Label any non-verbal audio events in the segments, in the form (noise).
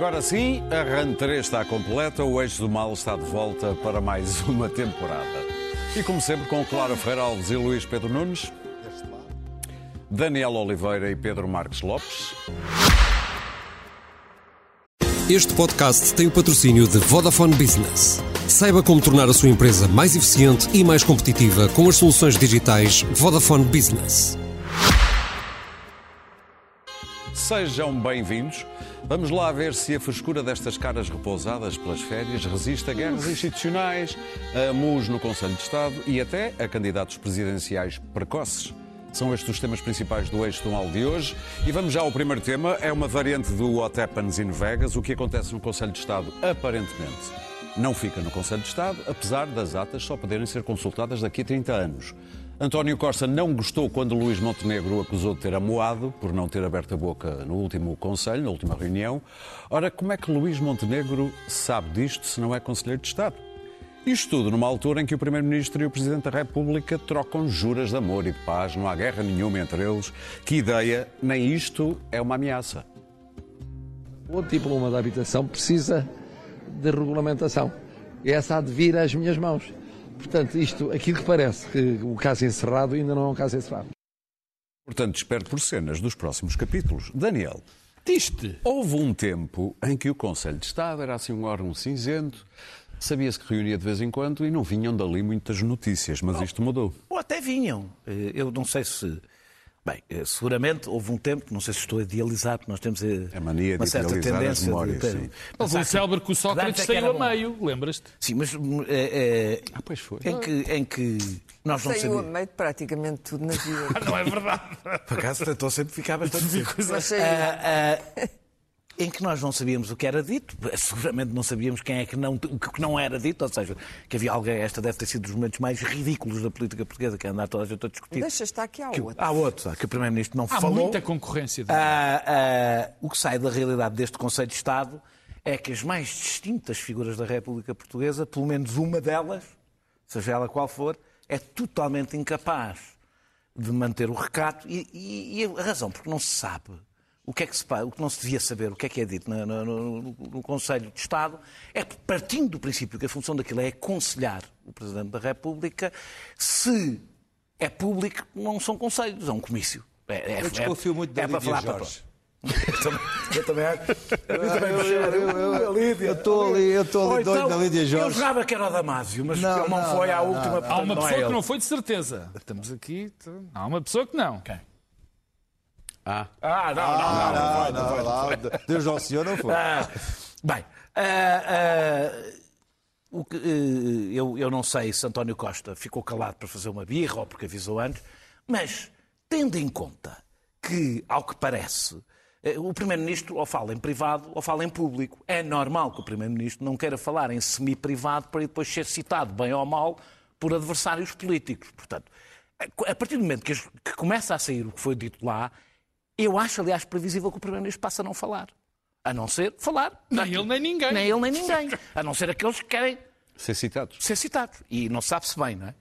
Agora sim, a RAN 3 está completa, o Eixo do Mal está de volta para mais (laughs) uma temporada. E como sempre, com Clara Ferreira Alves e Luís Pedro Nunes, Daniel Oliveira e Pedro Marques Lopes. Este podcast tem o patrocínio de Vodafone Business. Saiba como tornar a sua empresa mais eficiente e mais competitiva com as soluções digitais Vodafone Business. Sejam bem-vindos. Vamos lá ver se a frescura destas caras repousadas pelas férias resiste a guerras institucionais, a mus no Conselho de Estado e até a candidatos presidenciais precoces. São estes os temas principais do Eixo do Mal de hoje. E vamos já ao primeiro tema. É uma variante do What Happens in Vegas. O que acontece no Conselho de Estado, aparentemente, não fica no Conselho de Estado, apesar das atas só poderem ser consultadas daqui a 30 anos. António Costa não gostou quando Luís Montenegro o acusou de ter amoado por não ter aberto a boca no último Conselho, na última reunião. Ora, como é que Luís Montenegro sabe disto se não é Conselheiro de Estado? Isto tudo numa altura em que o Primeiro-Ministro e o Presidente da República trocam juras de amor e de paz, não há guerra nenhuma entre eles. Que ideia, nem isto é uma ameaça. O diploma da habitação precisa de regulamentação. Essa há de vir às minhas mãos. Portanto, isto, aquilo que parece que o caso é encerrado ainda não é um caso encerrado. Portanto, espero por cenas dos próximos capítulos. Daniel, Diste. houve um tempo em que o Conselho de Estado era assim um órgão cinzento, sabia-se que reunia de vez em quando e não vinham dali muitas notícias, mas isto mudou. Ou até vinham. Eh, Eu não sei se. Bem, eh, seguramente houve um tempo, não sei se estou a idealizar, porque nós temos eh, A mania de uma certa tendência memórias, de ter. sim. Houve um célebre que o Sócrates é que saiu a meio, lembras-te? Sim, mas eh, eh, Ah, pois foi. em, que, em que nós não Saiu a meio de praticamente tudo na vida. (laughs) Não é verdade. Por acaso tentou sempre ficar bastante Mas saiu. Em que nós não sabíamos o que era dito, (laughs) seguramente não sabíamos quem é que não, o que não era dito, ou seja, que havia alguém, esta deve ter sido dos momentos mais ridículos da política portuguesa, que é andar toda a gente a discutir. Deixa estar aqui há Que- outro. Há outro, que o Primeiro-Ministro não Há falou. muita concorrência. de- Ah, ah, o que sai da realidade deste Conselho de Estado é que as mais distintas figuras da República Portuguesa, pelo menos uma delas, seja ela qual for, é totalmente incapaz de manter o recato e, e- e a razão porque não se sabe o que é que se o que não se devia saber, o que é que é dito no, no- no- no Conselho de Estado, é que partindo do princípio que a função daquilo é aconselhar o Presidente da República, se é público, não são conselhos, é um comício. É, é, Eu desconfio é- muito da é para Lídia falar para Jorge. (laughs) eu também- eu também acho. Eu também Eu- eu- eu- eu- Lídia. eu estou ali- eu estou ali doido na Lídia Eu Jorge. jogava que era o Damásio, mas Não, ele não, não, foi à não, última. não. Há uma não é pessoa que ele. não foi de certeza. Estamos aqui. Há uma pessoa que não. Quem? Ah, Ah, não, não, não. Ah, não, lá, Deus ao Senhor não foi. (laughs) Ah, bem, ah, ah, o que, eh, eu, eu não sei se António Costa ficou calado para fazer uma birra ou porque avisou antes, mas tendo em conta que, ao que parece, eh, o Primeiro-Ministro ou fala em privado ou fala em público. É normal que o Primeiro-Ministro não queira falar em semi-privado para depois ser citado, bem ou mal, por adversários políticos. Portanto, a partir do momento que começa a sair o que foi dito lá, eu acho, aliás, previsível que o Primeiro-Ministro passe a não falar. A não ser falar. Nem ele, nem ninguém. Nem ele, nem ninguém. A não ser aqueles que querem ser citados. ser citados. E não sabe-se bem, não é?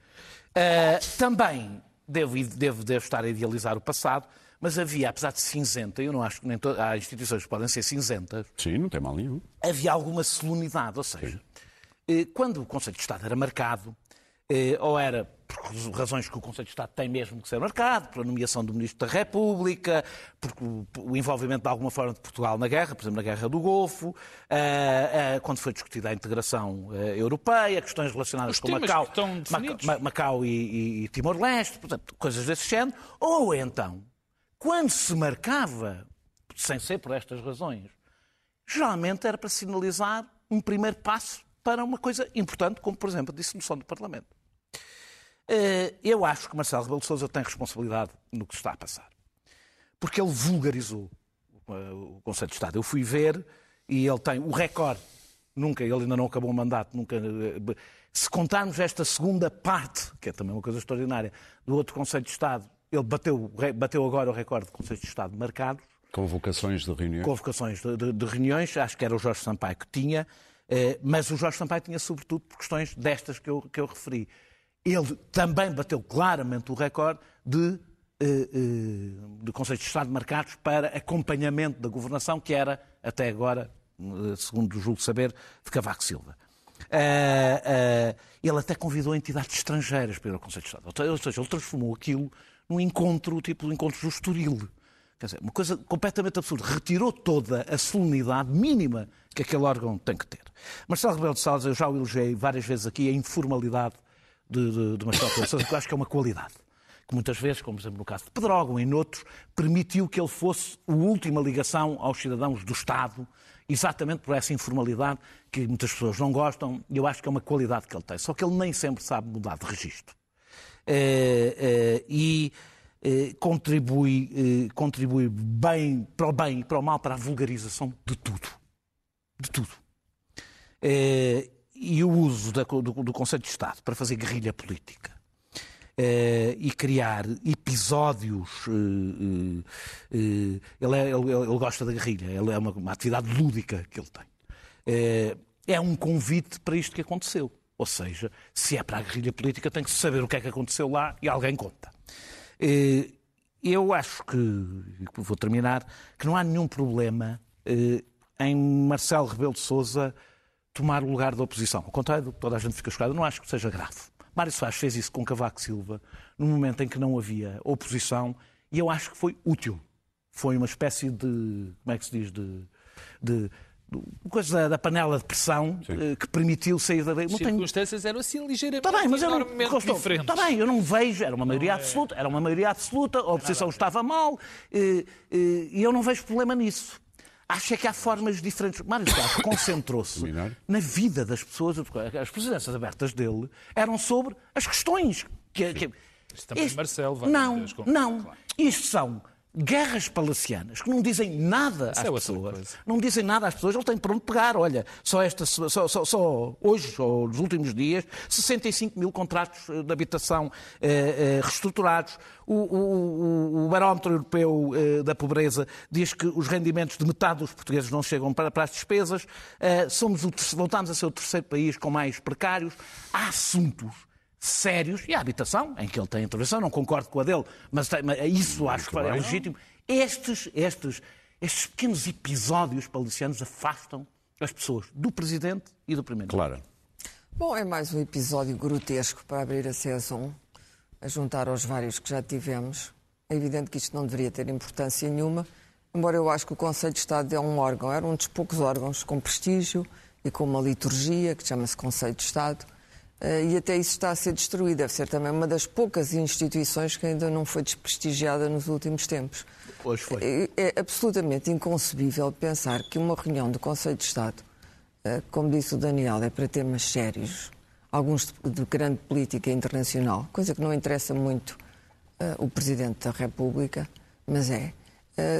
Ah, também devo, devo, devo estar a idealizar o passado, mas havia, apesar de cinzenta, eu não acho que nem to- há instituições que podem ser cinzentas, Sim, não tem mal nenhum. havia alguma solenidade. Ou seja, eh, quando o Conselho de Estado era marcado, ou era por razões que o Conselho de Estado tem mesmo que ser marcado, pela nomeação do Ministro da República, porque o- envolvimento de alguma forma de Portugal na guerra, por exemplo, na Guerra do Golfo, eh, eh, quando foi discutida a integração eh, europeia, questões relacionadas Os com Macau, Macau, Macau e, e- e Timor-Leste, portanto, coisas desse género, ou então, quando se marcava, sem ser por estas razões, geralmente era para sinalizar um primeiro passo para uma coisa importante, como, por exemplo, a dissolução do Parlamento. Eh, Eu acho que Marcelo Rebelo de Sousa tem responsabilidade no que se está a passar. Porque ele vulgarizou eh, o Conselho de Estado. Eu fui ver e ele tem o recorde. Nunca, ele ainda não acabou o mandato, nunca. eh, Se contarmos esta segunda parte, que é também uma coisa extraordinária, do outro Conselho de Estado, ele bateu, bateu agora o recorde de Conselhos de Estado marcados Convocações de reuniões. convocações de, de- de reuniões, acho que era o Jorge Sampaio que tinha, mas o Jorge Sampaio tinha sobretudo por questões destas que eu, que eu referi. Ele também bateu claramente o recorde de, eh, eh, de Conselhos de Estado marcados para acompanhamento da governação, que era até agora eh, segundo julgo saber, de Cavaco Silva. Ele até convidou entidades estrangeiras para ir ao Conselho de Estado. Ou seja, ele transformou aquilo num encontro, tipo de encontro do Estoril. Quer dizer, uma coisa completamente absurda. Retirou toda a solenidade mínima que aquele órgão tem que ter. Marcelo Rebelo de Salles, eu já o elogiei várias vezes aqui, a informalidade de, de, de Marcelo Rebelo de que eu acho que é uma qualidade. Que muitas vezes, como exemplo no caso de Pedrógão e noutros, permitiu que ele fosse a última ligação aos cidadãos do Estado, exatamente por essa informalidade que muitas pessoas não gostam, e eu acho que é uma qualidade que ele tem. Só que ele nem sempre sabe mudar de registro. Eh, eh, e eh, contribui, contribui bem para o bem e para o mal, para a vulgarização de tudo. De tudo. E o uso da- do, do Conselho de Estado para fazer guerrilha política eh, e criar episódios. eh, eh, ele, é- ele- ele gosta da guerrilha, ele é uma, uma atividade lúdica que ele tem. É um convite para isto que aconteceu. Ou seja, se é para a guerrilha política, tem que saber o que é que aconteceu lá e alguém conta. Eu acho que, vou terminar, que não há nenhum problema em Marcelo Rebelo de Sousa tomar o lugar da oposição. Ao contrário do que toda a gente fica chocada, não acho que seja grave. Mário Soares fez isso com Cavaco Silva, num momento em que não havia oposição, e eu acho que foi útil. Foi uma espécie de, como é que se diz, de, de, de coisa da, da panela de pressão eh, que permitiu sair da... Não As tenho- circunstâncias eram assim ligeiramente Está bem, mas eu não, Costa, diferentes. Está bem, eu não vejo, era uma maioria absoluta, era uma maioria absoluta, a oposição estava mal, eh, eh, e eu não vejo problema nisso. Acho é que há formas diferentes. Mário Soares (coughs) concentrou-se na vida das pessoas. As presidências abertas dele eram sobre as questões. Que, que... também Marcelo vai Não, não. Isto são guerras palacianas que não dizem nada às é pessoas. Não dizem nada às pessoas, ele tem por onde pegar. Olha, só, esta, só, só, só hoje, ou nos últimos dias, 65 mil contratos eh, de habitação eh, eh, reestruturados. O, o, o- barómetro europeu eh, da pobreza diz que os rendimentos de metade dos portugueses não chegam para, para as despesas. Eh, somos o, voltamos a ser o terceiro país com mais precários. Há assuntos sérios, e a habitação, em que ele tem intervenção, não concordo com a dele, mas, tem- mas isso acho que é legítimo. Estes, estes, estes pequenos episódios palicianos afastam as pessoas do Presidente e do Primeiro-Ministro. Claro. Bom, é mais um episódio grotesco para abrir a sessão, a juntar aos vários que já tivemos. É evidente que isto não deveria ter importância nenhuma, embora eu acho que o Conselho de Estado é um órgão, era um dos poucos órgãos com prestígio e com uma liturgia que chama-se Conselho de Estado. Eh, E até isso está a ser destruído. Deve ser também uma das poucas instituições que ainda não foi desprestigiada nos últimos tempos. Hoje foi. É, é absolutamente inconcebível pensar que uma reunião do Conselho de Estado, eh, como disse o Daniel, é para temas sérios, alguns de, de grande política internacional, coisa que não interessa muito eh, o Presidente da República, mas é, eh,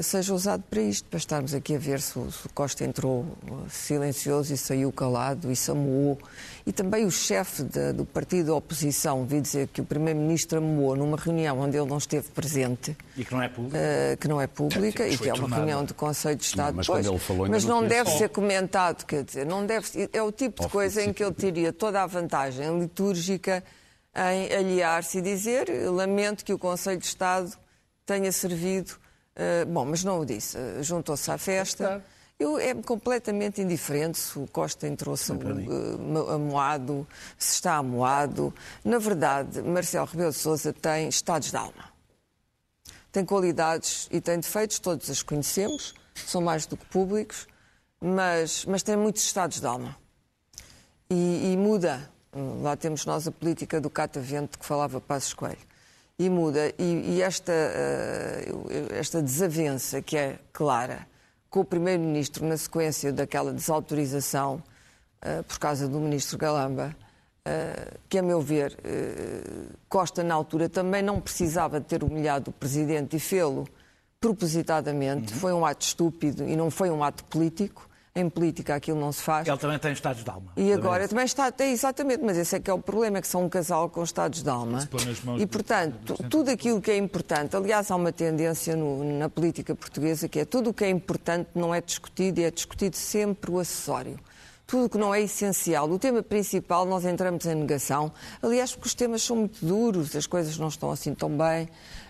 seja usado para isto, para estarmos aqui a ver se o, se o Costa entrou eh, silencioso e saiu calado e se amoou. E também o chefe da- do partido da oposição vi dizer que o Primeiro-Ministro amoou numa reunião onde ele não esteve presente. E que não é público. Uh, que não é pública Sim, e que é uma tornada. reunião do Conselho de Estado. mas Pois, quando ele falou mas não não deve ser comentado, quer dizer, não deve, é o tipo de coisa em que ele teria toda a vantagem litúrgica em aliar-se e dizer lamento que o Conselho de Estado tenha servido. Uh, bom, mas não o disse. uh, Juntou-se à festa. Eu, é completamente indiferente se o Costa entrou-se uh, amoado, se está amoado. Na verdade, Marcelo Rebelo de Sousa tem estados de alma tem qualidades e tem defeitos, todos as conhecemos, são mais do que públicos, mas, mas tem muitos estados de alma. E, e muda. Lá temos nós a política do catavento que falava Passos Coelho. E muda. E, e esta, eh, esta desavença que é clara com o Primeiro-Ministro na sequência daquela desautorização eh, por causa do Ministro Galamba, eh, que, a meu ver, Costa, na altura, também não precisava de ter humilhado o Presidente e fê-lo propositadamente. Foi um ato estúpido e não foi um ato político. Em política aquilo não se faz. Ele também tem estados de alma. E agora também está, é, exatamente, mas esse é que é o problema, é que são um casal com estados de alma. E, do- portanto, tudo aquilo que é importante, aliás, há uma tendência no- na política portuguesa que é tudo o que é importante não é discutido e é discutido sempre o acessório. Tudo o que não é essencial. O tema principal, nós entramos em negação. Aliás, porque os temas são muito duros, as coisas não estão assim tão bem.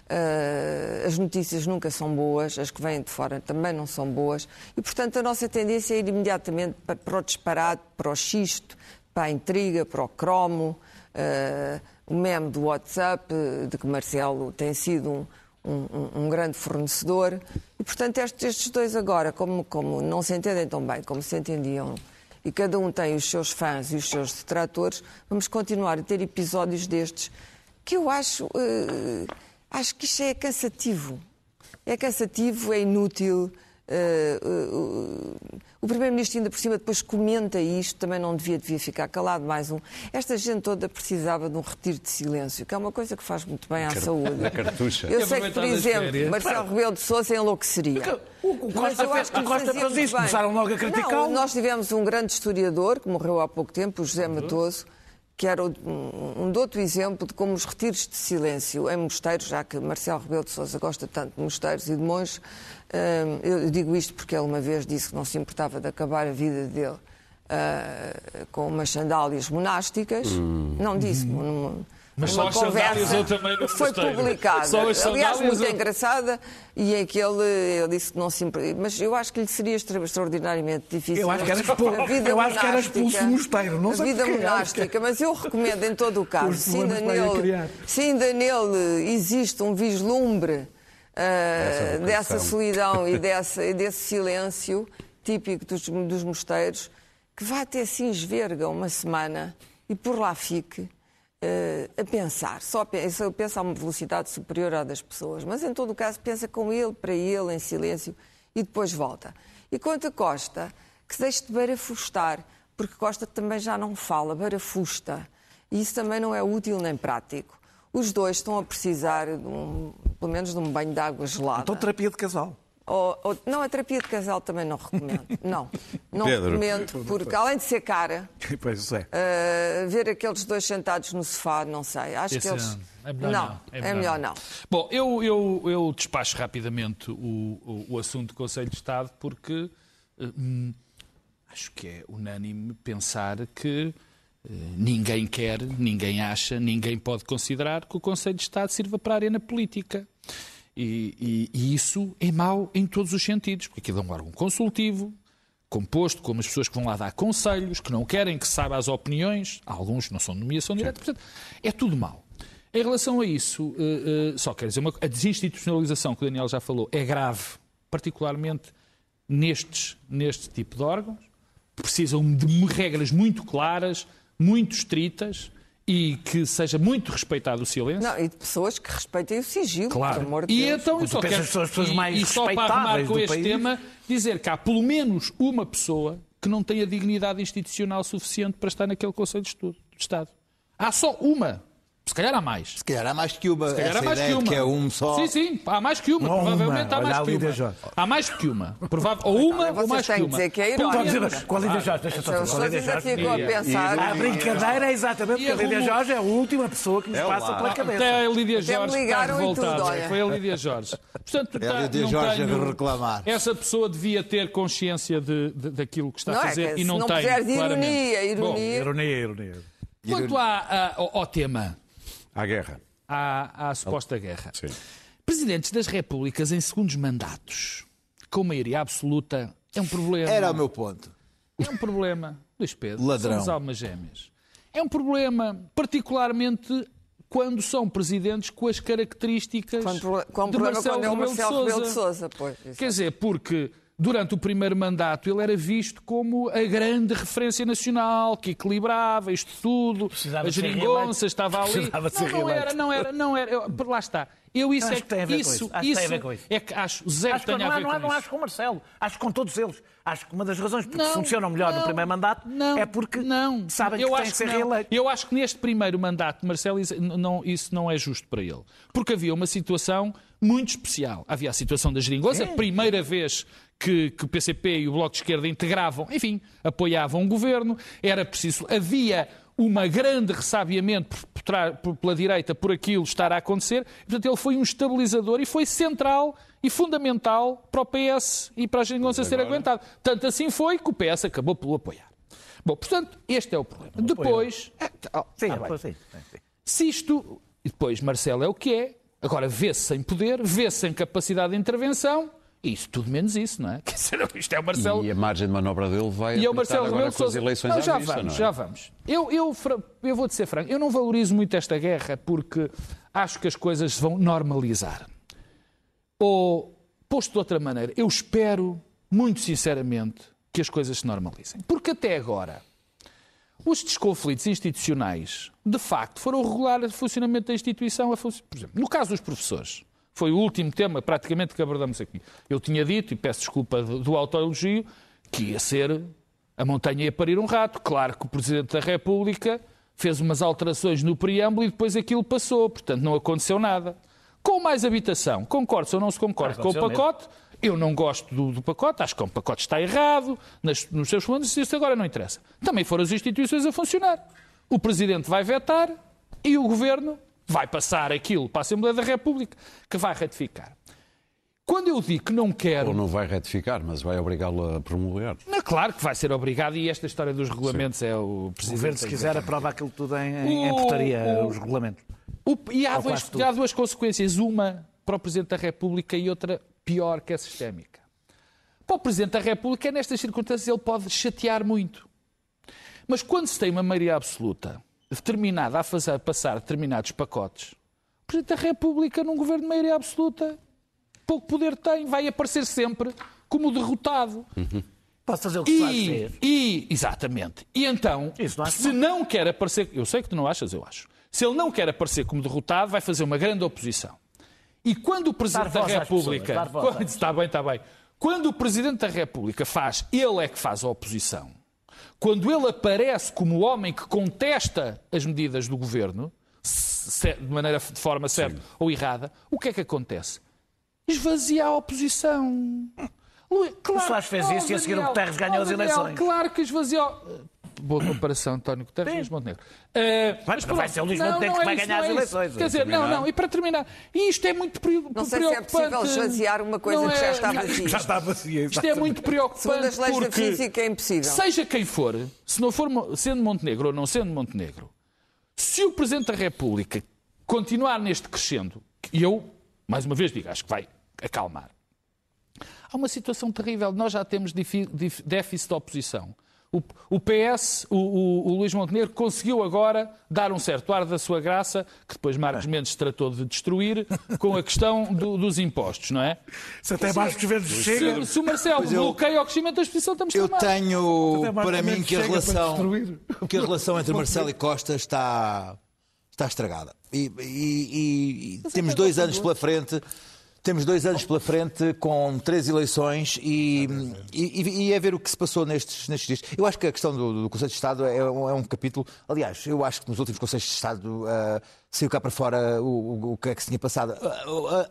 Uh, as notícias nunca são boas, as que vêm de fora também não são boas, e portanto a nossa tendência é ir imediatamente para, para o disparate, para o xisto, para a intriga, para o cromo, uh, o meme do WhatsApp, de que Marcelo tem sido um, um, um grande fornecedor. E, portanto, estes, dois agora, como, como não se entendem tão bem como se entendiam, e cada um tem os seus fãs e os seus detratores, vamos continuar a ter episódios destes que eu acho, uh, acho que isto é cansativo. É cansativo, é inútil. Uh, uh, o Primeiro-Ministro, ainda por cima, depois comenta isto, também não devia, devia ficar calado. Mais um. Esta gente toda precisava de um retiro de silêncio, que é uma coisa que faz muito bem à saúde. A cartucha. Eu sei que, por exemplo, Marcelo Rebelo de Sousa enlouqueceria. O Costa, fez, o Costa fez isso, começaram logo a criticá-lo. Nós tivemos um grande historiador, que morreu há pouco tempo, o José Matoso, que era um, outro exemplo de como os retiros de silêncio em mosteiros, já que Marcelo Rebelo de Sousa gosta tanto de mosteiros e de monges, hum, eu digo isto porque ele uma vez disse que não se importava de acabar a vida dele uh, com umas sandálias monásticas. Hum. Não disse. Mas uma só conversa eu também não foi publicada. Aliás, muito eu... engraçada e em que ele, ele disse que não se Mas eu acho que lhe seria extraordinariamente difícil. Eu acho que era expulso, a vida eu acho que era expulso mosteiro. Não a vida monástica, mas eu recomendo em todo o (laughs) caso, se ainda, nele, se ainda nele existe um vislumbre uh, dessa solidão e, dessa, e desse silêncio típico dos, dos mosteiros, que vá até Sinsverga uma semana e por lá fique a pensar, só pensa, pensa a uma velocidade superior à das pessoas, mas em todo o caso pensa com ele, para ele, em silêncio, e depois volta. E quanto a Costa, que se deixe de barafustar, porque Costa também já não fala, barafusta, e isso também não é útil nem prático. Os dois estão a precisar, um, pelo menos, de um banho de água gelada. Então, terapia de casal. Ou, ou, não, a terapia de casal também não recomendo. Não, (laughs) não Pedro. recomendo, porque além de ser cara, (laughs) pois é. Uh, ver aqueles dois sentados no sofá, não sei. Acho Esse que eles. É melhor não. não. É, melhor, é melhor não. não. Bom, eu, eu, eu despacho rapidamente o, o, o assunto do Conselho de Estado porque hum, acho que é unânime pensar que uh, ninguém quer, ninguém acha, ninguém pode considerar que o Conselho de Estado sirva para a arena política. E, e, e, isso é mau em todos os sentidos, porque aquilo é um órgão consultivo, composto com as pessoas que vão lá dar conselhos, que não querem que saiba as opiniões, alguns não são de nomeação direta, portanto, é tudo mau. Em relação a isso, uh, uh, só quero dizer uma a desinstitucionalização que o Daniel já falou é grave, particularmente nestes, neste tipo de órgãos, precisam de regras muito claras, muito estritas, e que seja muito respeitado o silêncio. Não, e de pessoas que respeitem o sigilo, claro. amor de e Deus. então, só quero, pessoas mais e, e só para arrumar com este país. tema, dizer que há pelo menos uma pessoa que não tem a dignidade institucional suficiente para estar naquele Conselho de, Estudo, de Estado. Há só uma. Se calhar há mais. Se calhar há mais que uma. Se calhar há mais que uma. Que é um só. Sim, sim, há mais que uma. uma provavelmente há mais que uma. Jorge. Há mais que uma. Provável... Ou uma ou mais que uma. Dizer que é irónico. Com a Lídia Jorge, deixa só As pessoas ainda ficam a pensar. A brincadeira é exatamente porque a Lídia Jorge é a última pessoa que nos passa pela cabeça. Até a Lídia Jorge está revoltada. Foi a Lídia Jorge. Portanto, (laughs) é a Lídia Jorge a reclamar. Essa pessoa devia ter consciência daquilo que está a fazer e não tem. Não de ironia, ironia. Ironia, ironia. Quanto ao tema à guerra. À, à suposta guerra. Sim. Presidentes das repúblicas em segundos mandatos, com maioria absoluta, é um problema. Era o meu ponto. É um problema. Luís Pedro, Ladrão. somos almas gêmeas. É um problema, particularmente quando são presidentes com as características quando, com de Marcelo, quando é o Marcelo Rebelo de Sousa. Pois, Quer dizer, porque durante o primeiro mandato ele era visto como a grande referência nacional, que equilibrava isto tudo, Precisava a geringonça estava ali. Não, não era, não era, não era. Eu, lá está. Eu isso acho é que tem a ver isso, com isso. isso, isso. com isso. é que acho zero acho que tem não, a ver não, com não, isso. acho com o Marcelo, acho com todos eles. Acho que uma das razões porque não, funcionam melhor não, no primeiro mandato não, é porque não, sabem eu que têm que ser não. reeleitos. Eu acho que neste primeiro mandato, Marcelo, isso não, isso não é justo para ele. Porque havia uma situação muito especial. Havia a situação da geringonça, a primeira vez que, que, o PCP e o Bloco de Esquerda integravam, enfim, apoiavam o governo, era preciso. Havia uma grande ressabiamento por, por, por, pela direita por aquilo estar a acontecer. Portanto, ele foi um estabilizador e foi central e fundamental para o PS e para a geringonça ser aguentado. Tanto assim foi que o PS acabou por o apoiar. Bom, portanto, este é o problema. Depois, sim, ah, sim, sim. se isto, e depois Marcelo é o que é, Agora, vê-se sem poder, vê-se sem capacidade de intervenção, isso tudo menos isso, não é? (laughs) Isto é o Marcelo. E a margem de manobra dele vai E é o Marcelo agora com as eleições Não, à já vista, vamos, é? já vamos. Eu, eu, eu vou-te ser franco, eu não valorizo muito esta guerra porque acho que as coisas se vão normalizar. Ou, posto de outra maneira, eu espero, muito sinceramente, que as coisas se normalizem. Porque até agora, os desconflitos institucionais, de facto, foram regular o funcionamento da instituição. Por exemplo, no caso dos professores, foi o último tema praticamente que abordamos aqui. Eu tinha dito, e peço desculpa do, do autoelogio, que ia ser a montanha ia parir um rato. Claro que o Presidente da República fez umas alterações no preâmbulo e depois aquilo passou. Portanto, não aconteceu nada. Com mais habitação, concordo ou não se concorda com o aconteceu mesmo. pacote, eu não gosto do, do pacote, acho que o pacote está errado, nas- nos seus fundos, isso agora não interessa. Também foram as instituições a funcionar. O Presidente vai vetar e o Governo vai passar aquilo para a Assembleia da República, que vai ratificar. Quando eu digo que não quero. Ou não vai retificar, mas vai obrigá-lo a promulgar. Não, claro que vai ser obrigado e esta história dos regulamentos é o O Presidente. governo, se quiser, aprova aquilo tudo em, em, em O- portaria, o- os regulamentos. O- e há, dois- há duas consequências. Uma para o Presidente da República e outra pior, que é sistémica. Para o Presidente da República, nestas circunstâncias, ele pode chatear muito. Mas quando se tem uma maioria absoluta determinada a, fazer, a passar determinados pacotes, o Presidente da República, num governo de maioria absoluta, pouco poder tem, vai aparecer sempre como derrotado. Pode fazer o que E, e, exatamente. E então, não acho se não quer aparecer, eu sei que tu não achas, eu acho. Se ele não quer aparecer como derrotado, vai fazer uma grande oposição. E quando o Presidente da República. pessoas, (laughs) quando, está bem, está bem. Quando o Presidente da República faz, ele é que faz a oposição. Quando ele aparece como o homem que contesta as medidas do governo, de maneira de forma certa ou errada, o que é que acontece? Esvazia a oposição. Lu- Claro, Soares fez Oh, isso e a seguir o Daniel, Guterres ganhou oh, as Daniel, eleições. Claro que esvaziou. Boa comparação, António Guterres e Luís Montenegro. Eh, Mas pronto, vai ser o Luís não, Montenegro não que vai é isso, ganhar as é eleições, Quer dizer, não, não, e para terminar, e isto é muito pre- Não sei se é preocupante. possível esvaziar uma coisa que já é- está vazia. Já está vazia. Isto é muito preocupante Segundo as leis da porque, física é impossível. seja quem for, se não for sendo Montenegro ou não sendo Montenegro, se o Presidente da República continuar neste crescendo, e eu, mais uma vez digo, acho que vai acalmar, há uma situação terrível. Nós já temos déficit de oposição. O, o PS, o, o- o Luís Montenegro, conseguiu agora dar um certo ar da sua graça, que depois Marcos Mendes tratou de destruir, com a questão do- dos impostos, não é? Se até mais que vezes chega. Se, se o Marcelo eu- bloqueia o crescimento da exposição, estamos Eu tenho para mim que a relação, que a relação entre Marcelo e Costa está, está estragada. E, e- e- e temos dois anos pela frente. Temos dois anos pela frente com três eleições e, e, e é ver o que se passou nestes, nestes dias. Eu acho que a questão do, do Conselho de Estado é um, é um capítulo. Aliás, eu acho que nos últimos Conselhos de Estado ah, saiu cá para fora o, o- o que é que se tinha passado. A,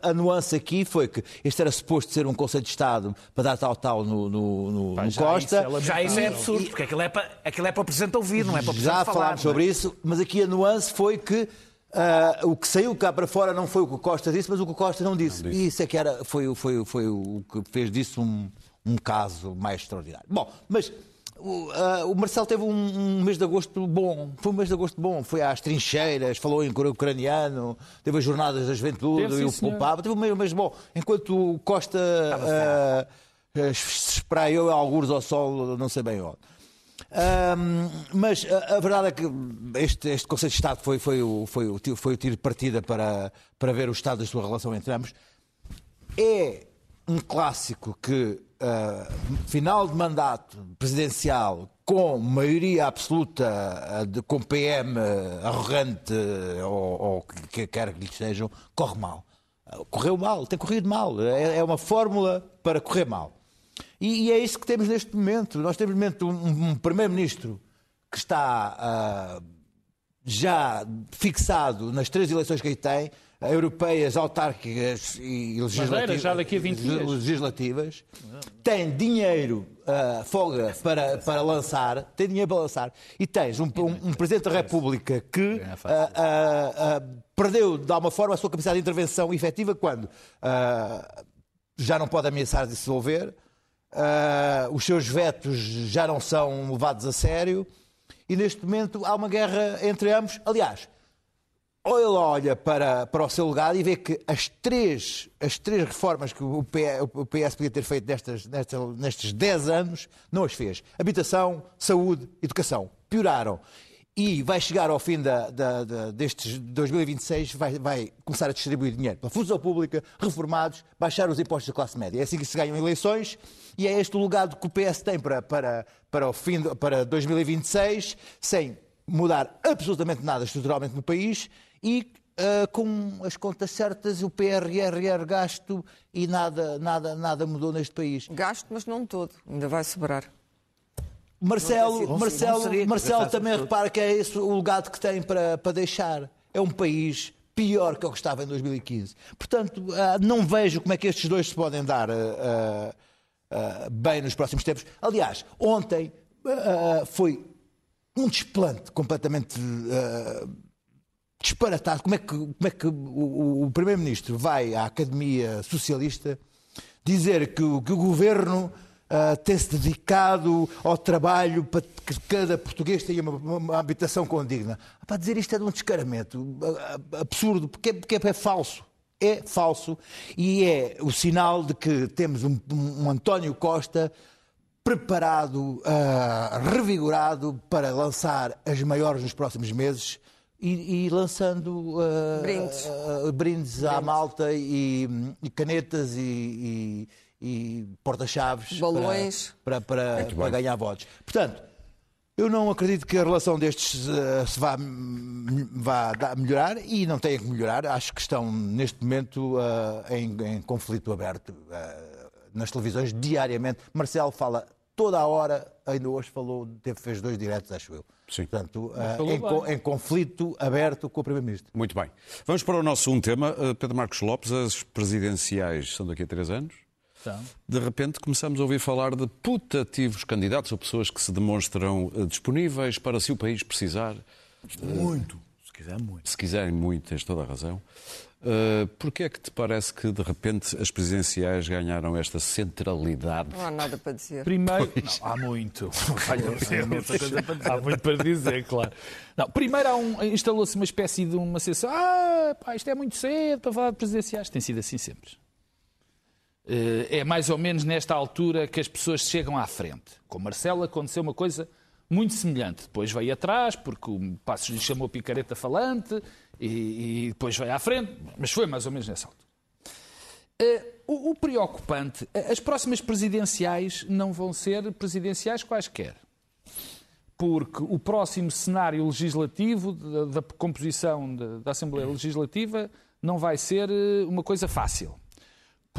a- a nuance aqui foi que este era suposto ser um Conselho de Estado para dar tal-tal no, no, no- no já Costa. isso é Já isso é absurdo, porque aquilo é para, aquilo é para o Presidente ouvir, não é para o Presidente Já falar. falámos sobre isso, mas aqui a nuance foi que ah, o que saiu cá para fora não foi o que o Costa disse, mas o que o Costa não disse. E isso é que era, foi, o- foi, foi o que fez disso um, um caso mais extraordinário. Bom, mas o, ah, o Marcelo teve um, um mês de agosto bom. Foi um mês de agosto bom. Foi às trincheiras, falou em ucraniano, teve as jornadas da juventude Teve, e o. Pulpava. Teve um mês, um mês bom. Enquanto o Costa ah, ah, se espraiou alguns ao sol, não sei bem onde. Ahm, mas a, a verdade é que este, este Conselho de Estado foi, foi, o, foi, o, foi o tiro de partida para, para ver o estado da sua relação entre ambos. É um clássico que, ah, final de mandato presidencial, com maioria absoluta, ah, de, com PM arrogante ou, ou que, que quer que lhe sejam, corre mal. Ah, Correu mal, tem corrido mal. É, é uma fórmula para correr mal. E, e é isso que temos neste momento. Nós temos momento um, um primeiro-ministro que está ah, já fixado nas três eleições que aí tem, europeias, autárquicas e legislativas. já daqui a 20 dias. legislativas. Tem dinheiro, ah, folga para, para lançar, tem dinheiro para lançar. E tens um, um- um Presidente da República que ah, ah, ah, perdeu, de alguma forma, a sua capacidade de intervenção efetiva quando ah, já não pode ameaçar dissolver, ah, os seus vetos já não são levados a sério e neste momento há uma guerra entre ambos. Aliás, ou ele olha para, para o seu legado e vê que as três, as três reformas que o PS, o PS podia ter feito nestas, nestas, nestes 10 anos, não as fez. Habitação, saúde, educação. Pioraram. E vai chegar ao fim da, da, da, destes 2026, vai, vai começar a distribuir dinheiro para a função pública, reformados, baixar os impostos da classe média. É assim que se ganham eleições e é este o legado que o PS tem para, para, para, o fim, para 2026, sem mudar absolutamente nada estruturalmente no país e uh, com as contas certas, o PRR gasto e nada, nada, nada mudou neste país. Gasto, mas não todo, ainda vai sobrar. Marcelo, Marcelo, Marcelo também repara que é esse o legado que tem para, para deixar. É um país pior que o que estava em 2015. Portanto, uh, não vejo como é que estes dois se podem dar uh, uh, bem nos próximos tempos. Aliás, ontem foi um desplante completamente disparatado. Como é que, como é que o, o Primeiro-Ministro vai à Academia Socialista dizer que, que o governo uh, tem-se dedicado ao trabalho para que cada português tenha uma, uma habitação condigna? Para dizer isto é de um descaramento absurdo, porque, porque é, é falso. É falso e é o sinal de que temos um, um António Costa preparado, uh, revigorado para lançar as maiores nos próximos meses e, e lançando uh, brindes, uh, brindes à malta e, e canetas e, e porta-chaves balões para, para, para, para ganhar votos. Portanto, eu não acredito que a relação destes uh, se vá, vá melhorar e não tem que melhorar. Acho que estão, neste momento, uh, em, em, conflito aberto uh, nas televisões diariamente. Marcelo fala toda a hora, ainda hoje falou, teve, fez dois diretos, acho eu. Sim. Portanto, uh, em, em, conflito aberto com o Primeiro-Ministro. Muito bem. Vamos para o nosso segundo tema. Uh, Pedro Marcos Lopes, as presidenciais são daqui a três anos. Então. De repente começamos a ouvir falar de putativos candidatos ou pessoas que se demonstram uh, disponíveis para se o país precisar. Muito. Se quiser muito. Se quiserem muito, tens toda a razão. Uh, Porquê é que te parece que, de repente, as presidenciais ganharam esta centralidade? Não há nada para dizer. Primeiro, não, há muito. (laughs) há muito para dizer, claro. Não, primeiro um, instalou-se uma espécie de uma sensação. Ah, pá, isto é muito cedo para falar de presidenciais. Tem sido assim sempre. Uh, é mais ou menos nesta altura que as pessoas chegam à frente. Com Marcelo aconteceu uma coisa muito semelhante. Depois veio atrás, porque o Passos lhe chamou picareta falante, e, e, depois veio à frente, mas foi mais ou menos nessa altura. Uh, o, o, preocupante, eh, as próximas presidenciais não vão ser presidenciais quaisquer. Porque o próximo cenário legislativo, da, da composição da, da Assembleia Legislativa, não vai ser eh, uma coisa fácil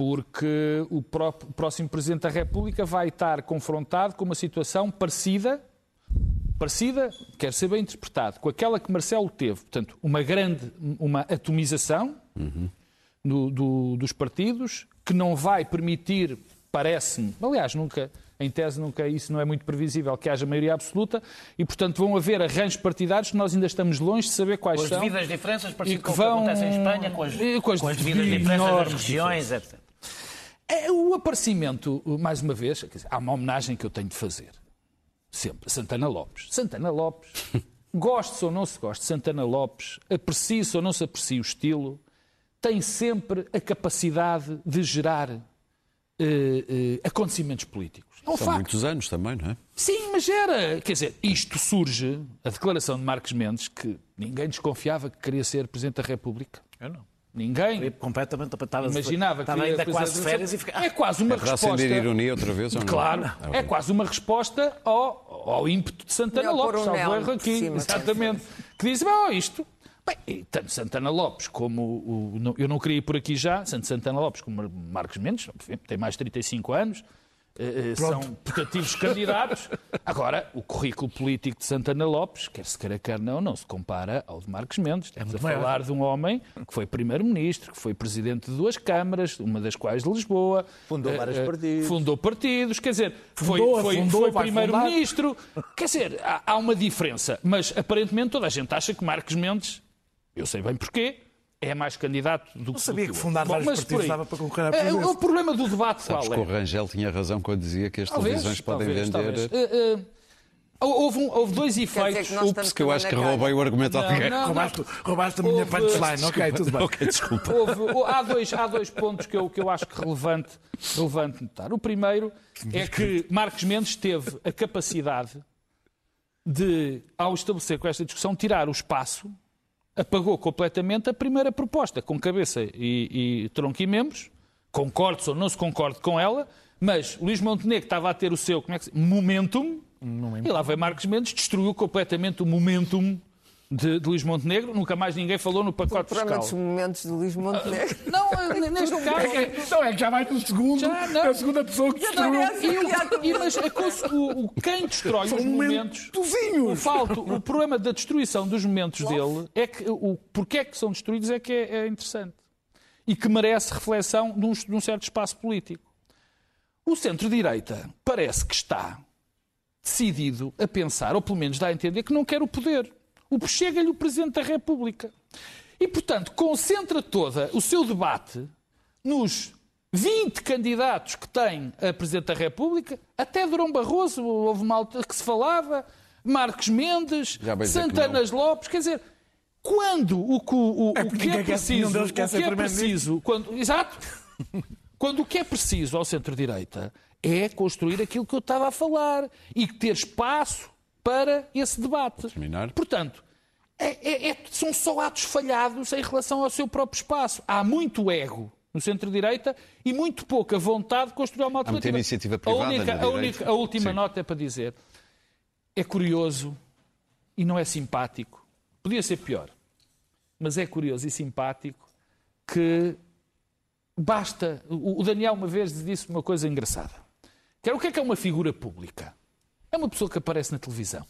porque o, próprio, o próximo Presidente da República vai estar confrontado com uma situação parecida parecida, quer ser bem interpretado, com aquela que Marcelo teve. Portanto, uma grande, uma atomização uhum. do, do, dos partidos, que não vai permitir, parece-me, aliás, nunca, em tese, nunca isso não é muito previsível, que haja maioria absoluta, e, portanto, vão haver arranjos partidários que nós ainda estamos longe de saber quais são. Com as devidas diferenças, parecido com vão... o que acontece em Espanha, com as, com as, com as devidas diferenças das regiões, etc. É, o aparecimento, mais uma vez, dizer, há uma homenagem que eu tenho de fazer sempre Santana Lopes. Santana Lopes, (laughs) goste ou não se goste, Santana Lopes, aprecie-se ou não se aprecie o estilo, tem sempre a capacidade de gerar uh, uh, acontecimentos políticos. É um São facto. muitos anos também, não é? Sim, mas era. Quer dizer, isto surge, a declaração de Marcos Mendes, que ninguém desconfiava que queria ser Presidente da República. Eu não. Ninguém completamente estava, imaginava estava que ainda quase de férias e ficar... É quase uma é resposta. acender ironia outra vez ou não? Claro, não. é quase uma resposta ao, ao ímpeto de Santana Lopes, salvo erro aqui, cima, exatamente, que diz: oh, isto. Bem, tanto Santana Lopes como o, o, eu não queria ir por aqui já, tanto Santana Lopes como Marcos Mendes, tem mais de 35 anos, eh, eh, são putativos candidatos. Agora, o currículo político de Santana Lopes, quer se queira, quer não, não se compara ao de Marcos Mendes. Estamos é a falar de um homem que foi primeiro-ministro, que foi presidente de duas câmaras, uma das quais de Lisboa. Fundou vários uh, partidos. Fundou partidos, quer dizer, fundou, foi, foi, foi primeiro-ministro. Quer dizer, há, há uma diferença. Mas, aparentemente, toda a gente acha que Marcos Mendes, eu sei bem porquê, é mais candidato do que. Não sabia que fundar Bom, vários partidos dava para concorrer à é, presidência. É, o problema do debate Sabes qual é? que o Rangel tinha razão quando dizia que as talvez, televisões podem talvez, vender. Talvez. Uh, uh, Houve, um- houve dois dizer efeitos. que nós Ups, que eu com a acho que roubei o argumento a Não, alguém. não, Roubaste, roubaste a minha Houve- punchline, ok, tudo bem. Ok, desculpa. Houve- hou- há, dois, há dois pontos que eu, que eu acho que relevante, relevante notar. O primeiro é que Marcos Mendes teve a capacidade de, ao estabelecer com esta discussão, tirar o espaço, apagou completamente a primeira proposta, com cabeça e, e tronco e membros, concordo ou não se concorde com ela, mas Luís Montenegro estava a ter o seu como é que se, momentum, e lá veio Marcos Mendes, destruiu completamente o momentum de, de Luís Montenegro, nunca mais ninguém falou no pacote Programa fiscal. dos momentos de Luís Montenegro. (laughs) Não, neste caso. Não, é que já vai no segundo, Já, não. é a segunda pessoa que destruiu. E, o- e- mas o, o- quem destrói São os momentos. O, falto, o problema da destruição dos momentos dele é que o porquê é que são destruídos é que é, é interessante. E que merece reflexão de um, de um certo espaço político. O centro-direita parece que está decidido a pensar, ou pelo menos dá a entender, que não quer o poder. O chega-lhe o Presidente da República. E, portanto, concentra toda o seu debate nos 20 candidatos que tem a Presidente da República, até Durão Barroso, houve uma altura que se falava, Marcos Mendes, dizer que Santanas Lopes, quer dizer, quando o, que- o, É o porque que é preciso, o que é preciso, quando, exato, (laughs) quando o que é preciso ao centro-direita é construir aquilo que eu estava a falar e ter espaço para esse debate. Terminar. Portanto, é- é- é- são só atos falhados em relação ao seu próprio espaço. Há muito ego no centro-direita e muito pouca vontade de construir uma muita alternativa. iniciativa a, privada única, na a, única- a última Sim. nota é para dizer é curioso e não é simpático. Podia ser pior, mas é curioso e simpático que basta. O o Daniel uma vez disse uma coisa engraçada. Que era o que é que é uma figura pública? É uma pessoa que aparece na televisão.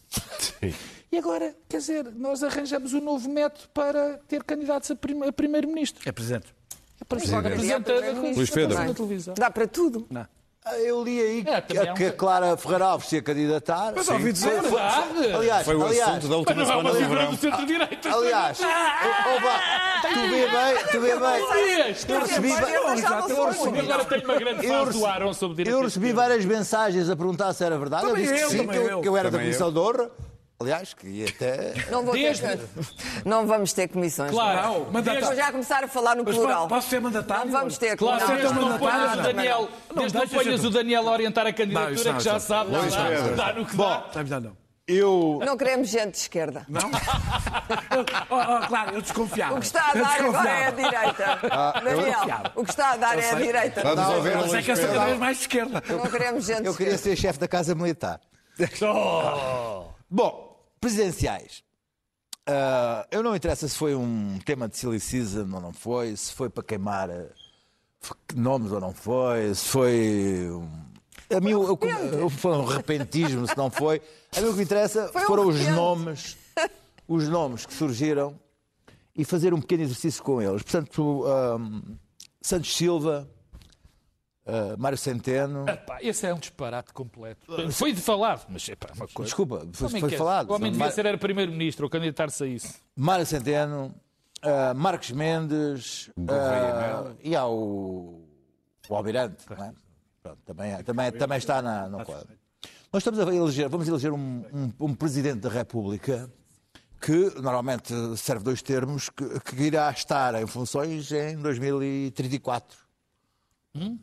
E agora, quer dizer, nós arranjamos um novo método para ter candidatos a, prim- a primeiro-ministro. É presente. É primeiro-ministro Luís Pedro. também. na televisão. Dá para tudo. Ah, Eu li aí É, que, é um que a Clara Ferreira Alves se ia candidatar. Mas ouvi dizer. É verdade. Aliás, Foi o aliás, assunto da última Não é uma semana do verão. centro-direita. aliás, oh, oh, vá, tu vê bem, tu vê bem. Eu recebi, eu recebi- muito. Agora tenho uma grande Eu fase rece- do Aaron sobre direito Eu recebi várias mensagens a perguntar se era verdade. Eu disse que sim, que eu, era da Comissão de Honra. Aliás, que até. Não, vou ter Desde- que- não vamos ter comissões. Claro. Não, mandatário. Vou já começar a falar no Mas plural. posso ser mandatário? Não vamos ter. Claro, não, desde que Não, não não, ponhas o não, Daniel, não, não ponhas o Daniel a orientar a Não, candidatura, isso não, que já sabe, Luís dá, Pedro. dá no que dá. Não, não, não. Eu. Não queremos gente de esquerda. Não? (laughs) oh, oh, claro, eu desconfiava. O que está a Eu dar agora é a direita. Daniel, o que está a dar é a direita. Vamos Não, ouvir Mas é que essa Pedro. cada vez mais de esquerda. Não queremos gente de Eu queria esquerda. ser chefe da Casa Militar. Bom, presidenciais. Ah, eu não interessa se foi um tema de silly season ou não foi, se foi para queimar ah, nomes ou não foi, se foi. um- A mim eu, eu, foi um repentismo, se não foi. A mim o que me interessa (laughs) Foi um foram os repente. nomes, os nomes que surgiram e fazer um pequeno exercício com eles. Portanto, ah, Santos Silva, ah, Mário Centeno. Epá, esse é um disparate completo. Foi de falado, mas é uma coisa. Desculpa, foi, Homem foi quer- falado. O homem devia Mar- ser era primeiro-ministro ou candidatar-se a isso. Mário Centeno, ah, Marcos Mendes ah, e há o, o Almirante. não é? Pronto, também, também, também está na, no quadro. Nós estamos a eleger, vamos eleger um, um- um Presidente da República que normalmente serve dois termos, que, que irá estar em funções em 2034. Sim.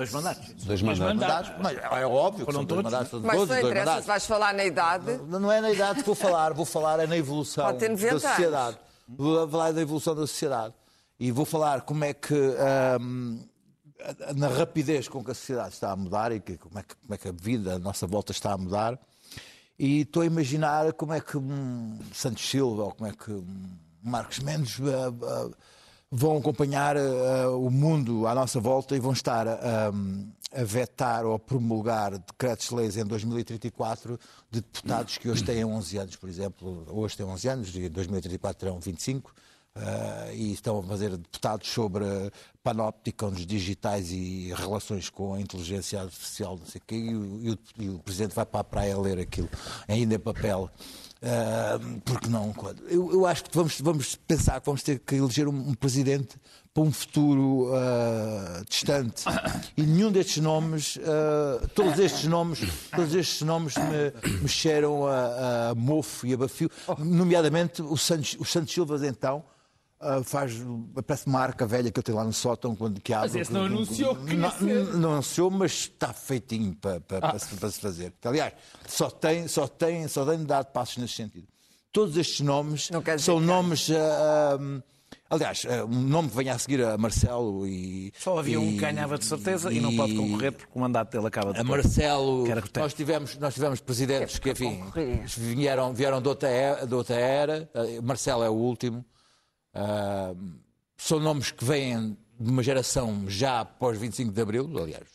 Dois mandatos. Dois mandatos. Mandatos, mas é óbvio que Foram são dois todos? mandatos, Mas todos não interessa se vais falar na idade, Não é na idade que vou falar, vou falar é na evolução Pode ter 90 da sociedade. Vou falar da evolução da sociedade. E vou falar como é que, ahm, na rapidez com que a sociedade está a mudar e que, como, é que, como é que a vida à nossa volta está a mudar. E estou a imaginar como é que um Santos Silva ou como é que um Marcos Mendes ah, ah, vão acompanhar ah, o mundo à nossa volta e vão estar ah, a vetar ou a promulgar decretos-leis em 2034 de deputados que hoje têm 11 anos, por exemplo. Hoje têm 11 anos em 2034 terão 25. ah, e estão a fazer deputados sobre panópticos digitais e relações com a inteligência artificial, não sei o quê, e o, e o- e o Presidente vai para a praia ler aquilo, ainda em papel. Ah, porque não? Eu, eu acho que vamos, vamos pensar que vamos ter que eleger um, um Presidente para um futuro ah, distante. E nenhum destes nomes, ah, todos estes nomes, todos estes nomes me, me cheiram a, a mofo e a bafio, nomeadamente o Santos, o Santos Silva, então. Ah, faz, parece uma arca velha que eu tenho lá no sótão quando que abre. esse não anunciou que não, não anunciou, mas está feitinho para, para, para se, para se fazer. Aliás, só tem, só tem, só tem dado passos nesse sentido. Todos estes nomes Não quer dizer são que- nomes. ah, ah, aliás, ah, um nome que venha a seguir a Marcelo e. Só havia um que ganhava de certeza e, não pode concorrer porque o mandato dele acaba de A Marcelo, nós tivemos, nós tivemos presidentes que, enfim, vieram, vieram de outra era. De outra era. Marcelo é o último. Ah, são nomes que vêm de uma geração já após 25 de Abril, aliás,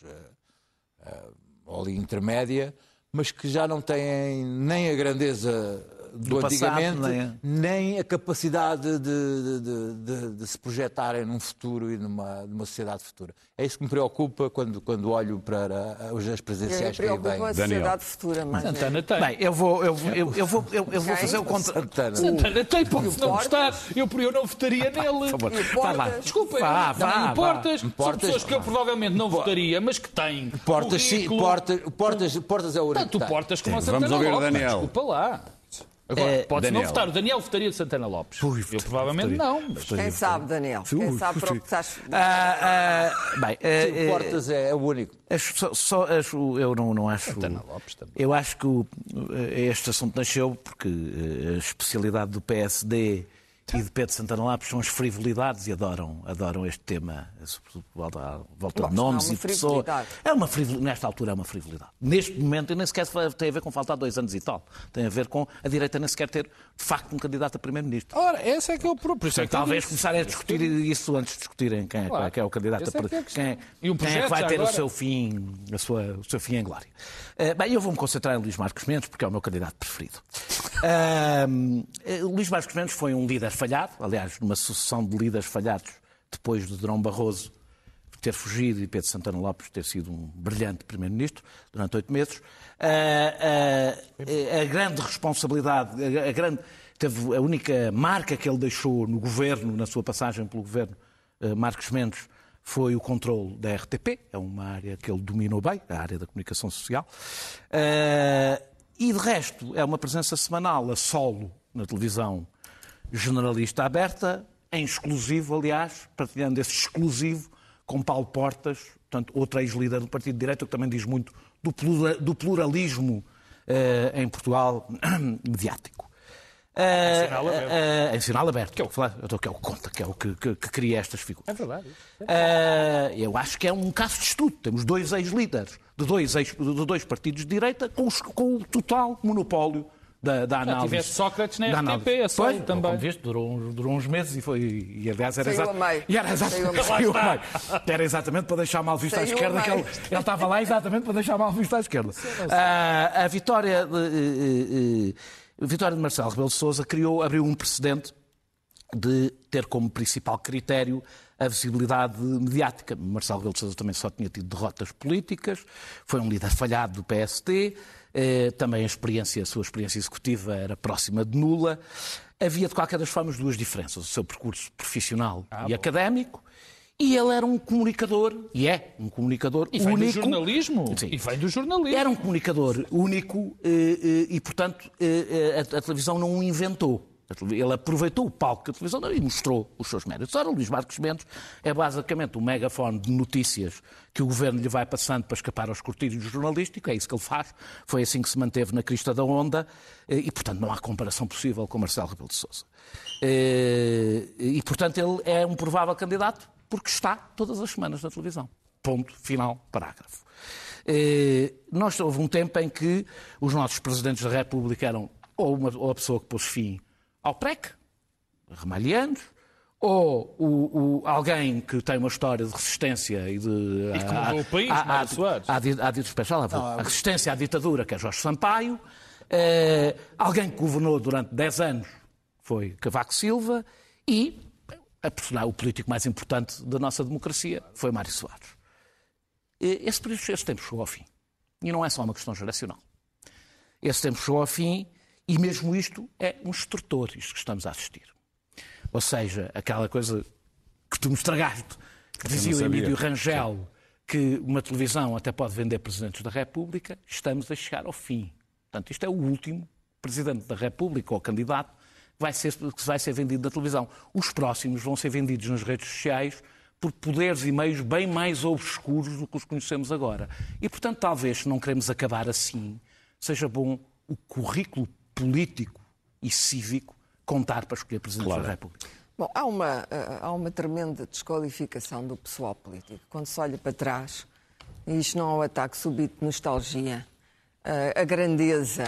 ah, ou ali intermédia, mas que já não têm nem a grandeza do, Do passado, antigamente, nem a- nem a capacidade de, de- de- de- de se projetarem num futuro e numa, numa sociedade futura. É isso que me preocupa quando, quando olho para os as Eu presidenciais que aí vêm. a Daniel. sociedade futura, mas Santana tem. Bem, eu vou, eu, vou- eu, eu vou, eu, eu vou fazer o contra. Santana. Santana tem, pode não Portas? gostar. Eu, por eu não votaria nele. Vá lá. Portas? Desculpa, Vá, não, vá, não, Portas, são Portas- pessoas que eu provavelmente não votaria, mas que têm. Portas, sim, portas, portas, portas é o. Tanto. Portas como Sim, Santana vamos ouvir o. Daniel. Desculpa lá. Agora, É, pode Daniel. não votar. O Daniel votaria de Santana Lopes. eu provavelmente não. Mas... quem sabe, Daniel? Quem sabe para o que estás. Ah, ah, bem, eh, Sim, eh, o Portas é, é o único. Acho, só, só acho- eu não, não acho. Santana Lopes também. Eu acho que o- eh, este assunto nasceu porque eh, a especialidade do PSD e de Pedro Santana Lopes são as frivolidades e adoram, adoram este tema. Volta, a- nomes e pessoas. É uma frivolidade, nesta altura é uma frivolidade. Neste momento, e nem sequer tem a ver com faltar dois anos e tal. Tem a ver com a direita nem sequer ter, de facto, um candidato a primeiro-ministro. Ora, esse é que é o próprio. Portanto, talvez começarem a discutir isso antes de discutirem quem é, Claro. quem é o candidato Essa é a que é E um quem é projeto que vai ter o agora? seu fim, a sua, o seu fim em glória. Eh, bem, eu vou-me concentrar em Luís Marcos Mendes, porque é o meu candidato preferido. (laughs) Eh, Luís Marcos Mendes foi um líder falhado, aliás, numa sucessão de líderes falhados depois de Durão Barroso ter fugido e Pedro Santana Lopes ter sido um brilhante primeiro-ministro durante oito meses. Ah, ah, a grande responsabilidade, a, a grande, teve a única marca que ele deixou no governo, na sua passagem pelo governo, ah, Marcos Mendes, foi o controle da RTP, é uma área que ele dominou bem, a área da comunicação social. E de resto, é uma presença semanal a solo na televisão generalista aberta, em exclusivo, aliás, partilhando esse exclusivo com Paulo Portas, portanto, outro ex-líder do Partido de Direita, que também diz muito do plura- do pluralismo eh, em Portugal (clears throat) mediático. Eh, sinal aberto. eh, em sinal aberto. Que é o estou- que é o conta, que é o que, que- que cria estas figuras. É verdade. Eh, eu acho que é um caso de estudo. Temos dois ex-líderes de dois, ex, de dois partidos de direita com, os- com o total monopólio da, da análise. tiveste Sócrates na da RTP, a Pois, também. como viste, durou, uns- durou uns meses e foi. E aliás era Saiu exato- a meio. E era exatamente, Saiu a saiu a meio. (laughs) Era exatamente para deixar mal visto à esquerda. que ele, ele estava lá exatamente para deixar mal visto à esquerda. Ah, a vitória de, eh, eh, eh, a vitória de Marcelo Rebelo de Sousa criou, abriu um precedente de ter como principal critério a visibilidade mediática. Marcelo Rebelo de Sousa também só tinha tido derrotas políticas, foi um líder falhado do PSD, eh, também a experiência, a sua experiência executiva era próxima de nula. Havia, de qualquer das formas, duas diferenças. O seu percurso profissional e académico, e ele era um comunicador, e é um comunicador E vem único. do jornalismo. Sim. E vem do jornalismo. Era um comunicador único eh, eh, e, portanto, eh, eh, a televisão não o inventou. Ele aproveitou o palco que a televisão deu e mostrou os seus méritos. Ora, Luís Marcos Mendes é basicamente um megafone de notícias que o governo lhe vai passando para escapar ao escrutínio jornalístico. É isso que ele faz. Foi assim que se manteve na crista da onda eh, e, portanto, não há comparação possível com Marcelo Rebelo de Sousa. Eh, E, portanto, ele é um provável candidato porque está todas as semanas na televisão. Ponto, final, parágrafo. Eh, Nós houve um tempo em que os nossos presidentes da República eram ou, uma, ou a pessoa que pôs fim ao PREC, Ramalhianos, ou o, o- alguém que tem uma história de resistência e de. E que mudou o país, Mário Soares. Há, há, há dito especial, a resistência à ditadura, que é Jorge Sampaio, eh, alguém que governou durante 10 anos foi Cavaco Silva, e a personagem, o político mais importante da nossa democracia foi Mário Soares. Esse, esse tempo chegou ao fim. E não é só uma questão geracional. Esse tempo chegou ao fim e mesmo isto é um extortor, isto que estamos a assistir. Ou seja, aquela coisa que tu me estragaste, que dizia o. Emílio Rangel que uma televisão até pode vender presidentes da República, estamos a chegar ao fim. Portanto, isto é o último presidente da República ou candidato que vai ser, que vai ser vendido na televisão. Os próximos vão ser vendidos nas redes sociais por poderes e meios bem mais obscuros do que os conhecemos agora. E, portanto, talvez, se não queremos acabar assim, seja bom o currículo político e cívico contar para escolher presidente da República. Bom, há uma, eh, há uma tremenda desqualificação do pessoal político. Quando se olha para trás, e isto não é um ataque súbito de nostalgia, eh, a grandeza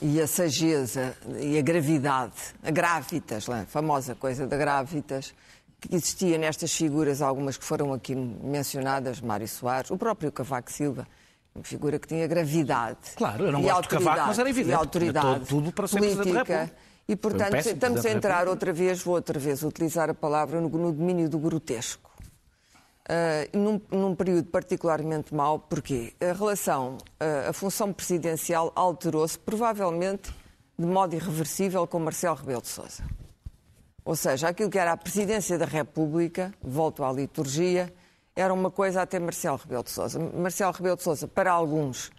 e a sageza e a gravidade, a grávitas, a famosa coisa da grávitas, que existia nestas figuras, algumas que foram aqui mencionadas, Mário Soares, o próprio Cavaco Silva, uma figura que tinha gravidade. Claro, eu não e gosto de Cavaco, autoridade, mas era evidente, E autoridade tudo para ser política. E, portanto, péssimo estamos a entrar outra vez, vou outra vez utilizar a palavra no, no domínio do grotesco. Ah, num, num período particularmente mau, porque a relação, ah, a função presidencial alterou-se provavelmente de modo irreversível com Marcelo Rebelo de Sousa. Ou seja, aquilo que era a presidência da República, volto à liturgia, era uma coisa até Marcelo Rebelo de Sousa. Marcelo Rebelo de Sousa, para alguns,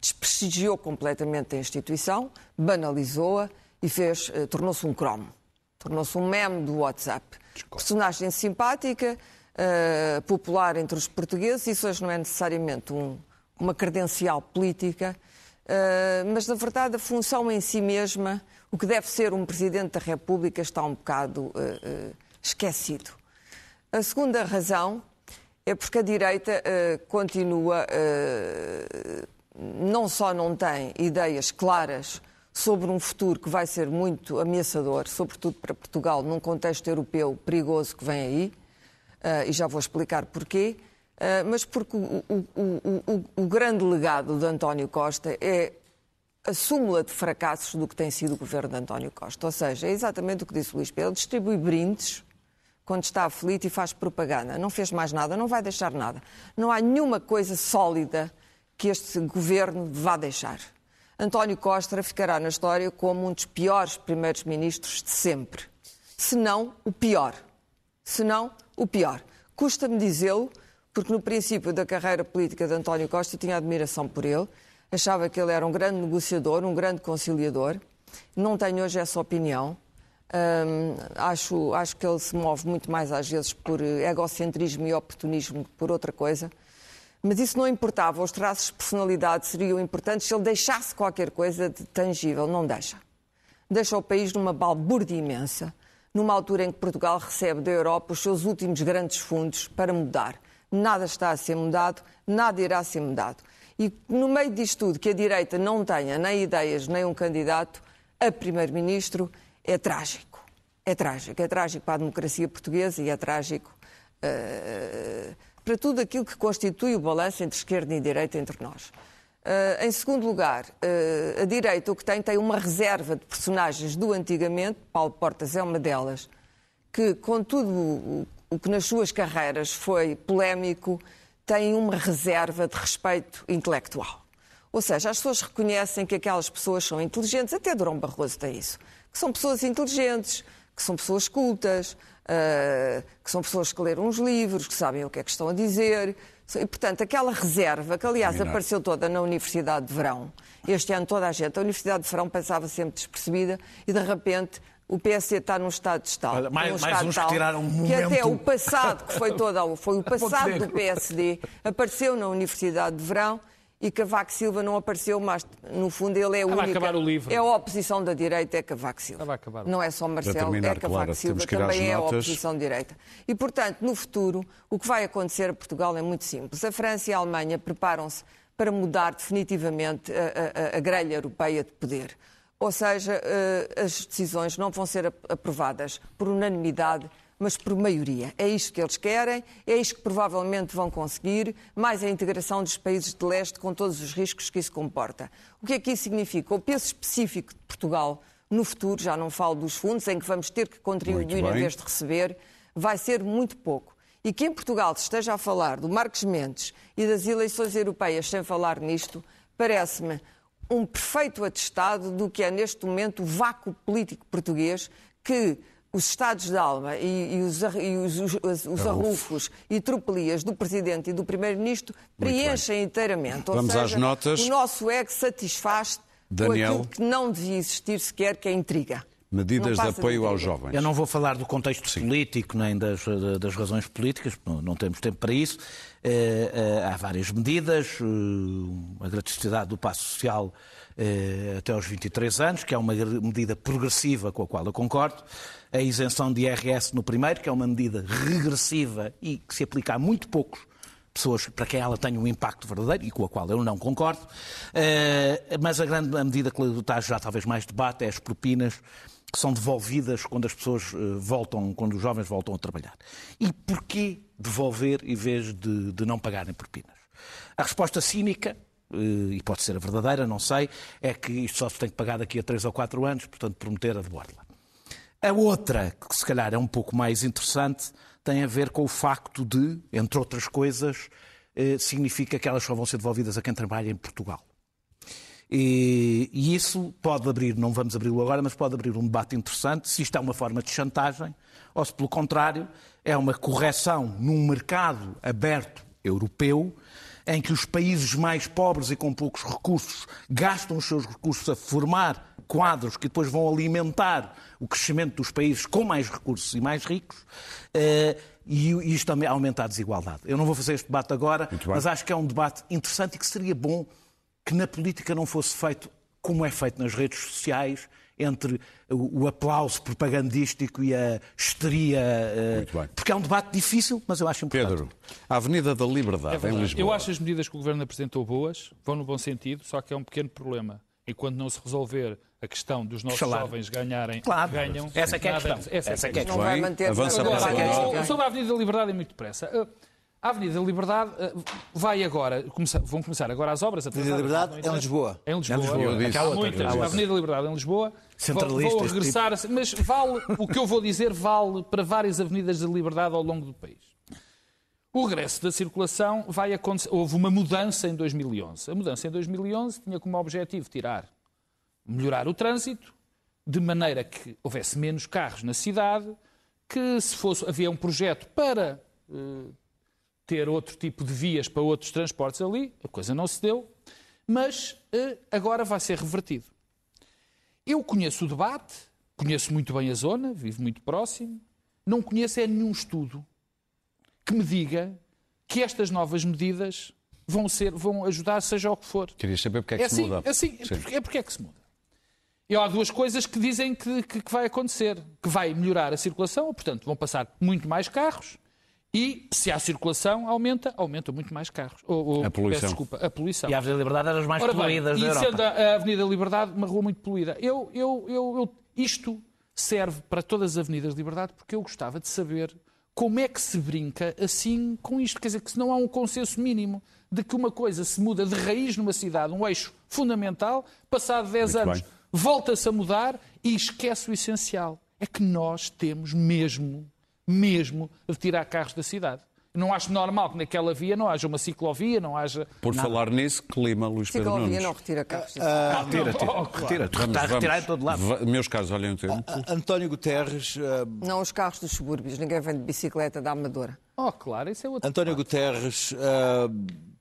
desprestigiou completamente a instituição, banalizou-a e fez, eh, tornou-se um cromo. Tornou-se um meme do WhatsApp. Personagem simpática, eh, popular entre os portugueses, isso hoje não é necessariamente um- uma credencial política, eh, mas na verdade a função em si mesma, o que deve ser um Presidente da República, está um bocado eh, eh, esquecido. A segunda razão é porque a direita eh, continua, eh, não só não tem ideias claras sobre um futuro que vai ser muito ameaçador, sobretudo para Portugal, num contexto europeu perigoso que vem aí, eh, e já vou explicar porquê, mas porque o, o- o- o- o grande legado de António Costa é a súmula de fracassos do que tem sido o governo de António Costa. Ou seja, é exatamente o que disse o Luís Pedro, distribui brindes quando está aflito e faz propaganda. Não fez mais nada, não vai deixar nada. Não há nenhuma coisa sólida que este governo vá deixar. António Costa ficará na história como um dos piores primeiros ministros de sempre. Se não, o pior. Se não, o pior. Custa-me dizê-lo, porque no princípio da carreira política de António Costa eu tinha admiração por ele, achava que ele era um grande negociador, um grande conciliador. Não tenho hoje essa opinião. Acho, acho que ele se move muito mais às vezes por egocentrismo e oportunismo que por outra coisa. Mas isso não importava, os traços de personalidade seriam importantes se ele deixasse qualquer coisa de tangível. Não deixa. Deixa o país numa balbúrdia imensa, numa altura em que Portugal recebe da Europa os seus últimos grandes fundos para mudar. Nada está a ser mudado, nada irá ser mudado. E no meio disto tudo, que a direita não tenha nem ideias, nem um candidato a primeiro-ministro, é trágico. É trágico. É trágico para a democracia portuguesa e é trágico eh, para tudo aquilo que constitui o balanço entre esquerda e direita entre nós. Eh, em segundo lugar, eh, a direita o que tem tem uma reserva de personagens do antigamente, Paulo Portas é uma delas, que com tudo o- o que nas suas carreiras foi polémico, tem uma reserva de respeito intelectual. Ou seja, as pessoas reconhecem que aquelas pessoas são inteligentes, até Durão Barroso tem isso, que são pessoas inteligentes, que são pessoas cultas, ah, que são pessoas que leram uns livros, que sabem o que é que estão a dizer. E, portanto, aquela reserva, que aliás apareceu toda na Universidade de Verão, este ano toda a gente, a Universidade de Verão passava sempre despercebida e de repente o PSD está num estado de estado. Olha, mais- num mais estado uns que tal, tiraram um que até momento. o passado, que foi todo, foi o (laughs) passado do. PSD, apareceu na Universidade de Verão e Cavaco Silva não apareceu, mas no fundo ele é o único. acabar o livro. É a oposição da direita, é Cavaco Silva. Estava a acabar o Não é só Marcelo, terminar, é Cavaco Clara, Silva, também é a oposição de direita. E, portanto, no futuro, o que vai acontecer a Portugal é muito simples. A França e a Alemanha preparam-se para mudar definitivamente a, a- a grelha europeia de poder. Ou seja, eh, as decisões não vão ser ap- aprovadas por unanimidade, mas por maioria. É isto que eles querem, é isto que provavelmente vão conseguir, mais a integração dos países de leste com todos os riscos que isso comporta. O que é que isso significa? O peso específico de Portugal no futuro, já não falo dos fundos, em que vamos ter que contribuir em vez de receber, vai ser muito pouco. E que em Portugal se esteja a falar do Marcos Mendes e das eleições europeias sem falar nisto, parece-me um perfeito atestado do que é neste momento o vácuo político português que os estados de alma e, e os, e os, os- os- os arrufos e tropelias do Presidente e do Primeiro-Ministro preenchem inteiramente. Ou Vamos seja, às notas. O nosso ego satisfaz Daniel. com aquilo que não devia existir sequer, que é a intriga. Medidas de apoio intriga. aos jovens. Eu não vou falar do contexto político nem das, das razões políticas, não, temos tempo para isso. Eh, eh, há várias medidas, eh, a gratuidade do passo social até aos 23 anos, que é uma medida progressiva com a qual eu concordo. A isenção de IRS no primeiro, que é uma medida regressiva e que se aplica a muito poucos pessoas para quem ela tem um impacto verdadeiro e com a qual eu não concordo. Eh, mas a grande a medida que está já talvez mais debate é as propinas que são devolvidas quando as pessoas eh, voltam, quando os jovens voltam a trabalhar. E porquê devolver em vez de, de não pagarem propinas? A resposta cínica, eh, e pode ser a verdadeira, não sei, é que isto só se tem que pagar daqui a 3 ou 4 anos, portanto prometer a de borla. A outra, que se calhar é um pouco mais interessante, tem a ver com o facto de, entre outras coisas, eh, significa que elas só vão ser devolvidas a quem trabalha em Portugal. E, e isso pode abrir, não vamos abri-lo agora, mas pode abrir um debate interessante se isto é uma forma de chantagem ou se, pelo contrário, é uma correção num mercado aberto europeu em que os países mais pobres e com poucos recursos gastam os seus recursos a formar quadros que depois vão alimentar o crescimento dos países com mais recursos e mais ricos. eh, E isto também aumenta a desigualdade. Eu não vou fazer este debate agora, mas acho que é um debate interessante e que seria bom que na política não fosse feito como é feito nas redes sociais, entre o, aplauso propagandístico e a histeria. eh, Muito bem. Porque é um debate difícil, mas eu acho importante. Pedro, a Avenida da Liberdade, em verdade. Lisboa. Eu acho as medidas que o Governo apresentou boas, vão no bom sentido, só que é um pequeno problema. Enquanto não se resolver a questão dos nossos Salário. jovens ganharem, Claro. ganham... Essa é que é a questão. Essa é Essa que é a que é questão. Não vai manter Avança para a. Agora, sobre a Avenida da Liberdade, é muito depressa. Uh, A Avenida da Liberdade uh, vai agora, vão começar agora as obras. Avenida da Liberdade é em Lisboa. É em Lisboa. Muitas. eu A. Avenida da Liberdade em Lisboa. Centralista, Vou, vou este regressar, a- mas vale, o que eu vou dizer vale para várias avenidas da liberdade ao longo do país. O regresso da circulação vai acontecer. Houve uma mudança em 2011. A mudança em 2011 tinha como objetivo tirar, melhorar o trânsito, de maneira que houvesse menos carros na cidade, que se fosse havia um projeto para eh, ter outro tipo de vias para outros transportes ali, a coisa não se deu, mas eh, agora vai ser revertido. Eu conheço o debate, conheço muito bem a zona, vivo muito próximo, não conheço é nenhum estudo que me diga que estas novas medidas vão, ser, vão ajudar, seja o que for. Querias saber porque é que É se assim, muda. é assim, é porque, é porque é que se muda. E há duas coisas que dizem que, que- que vai acontecer. Que vai melhorar a circulação, portanto, vão passar muito mais carros e, se há circulação, aumenta, aumenta muito mais carros. Ou, ou, A poluição. peço desculpa, a poluição. E a Avenida da Liberdade era das mais Ora bem, poluídas da e Europa. sendo a a Avenida da Liberdade uma rua muito poluída, eu, eu, eu, eu- isto serve para todas as avenidas de liberdade porque eu gostava de saber como é que se brinca assim com isto. Quer dizer, que se não há um consenso mínimo de que uma coisa se muda de raiz numa cidade, um eixo fundamental, passado 10 Muito anos bem. Volta-se a mudar e esquece o essencial. É que nós temos mesmo, mesmo de tirar carros da cidade. Não acho normal que naquela via não haja uma ciclovia, não haja. Por falar nisso, clima, Luís Pedro Ciclovia Nunes. não retira carros. Retira, retira. Oh, retira. Vamos, Está a retirar vamos. em todo lado. Va- Meus caros, olhem o tempo. António Guterres, eh, Não os carros dos subúrbios. Ninguém vem de bicicleta da Amadora. Oh, claro, isso é outro. António Guterres eh,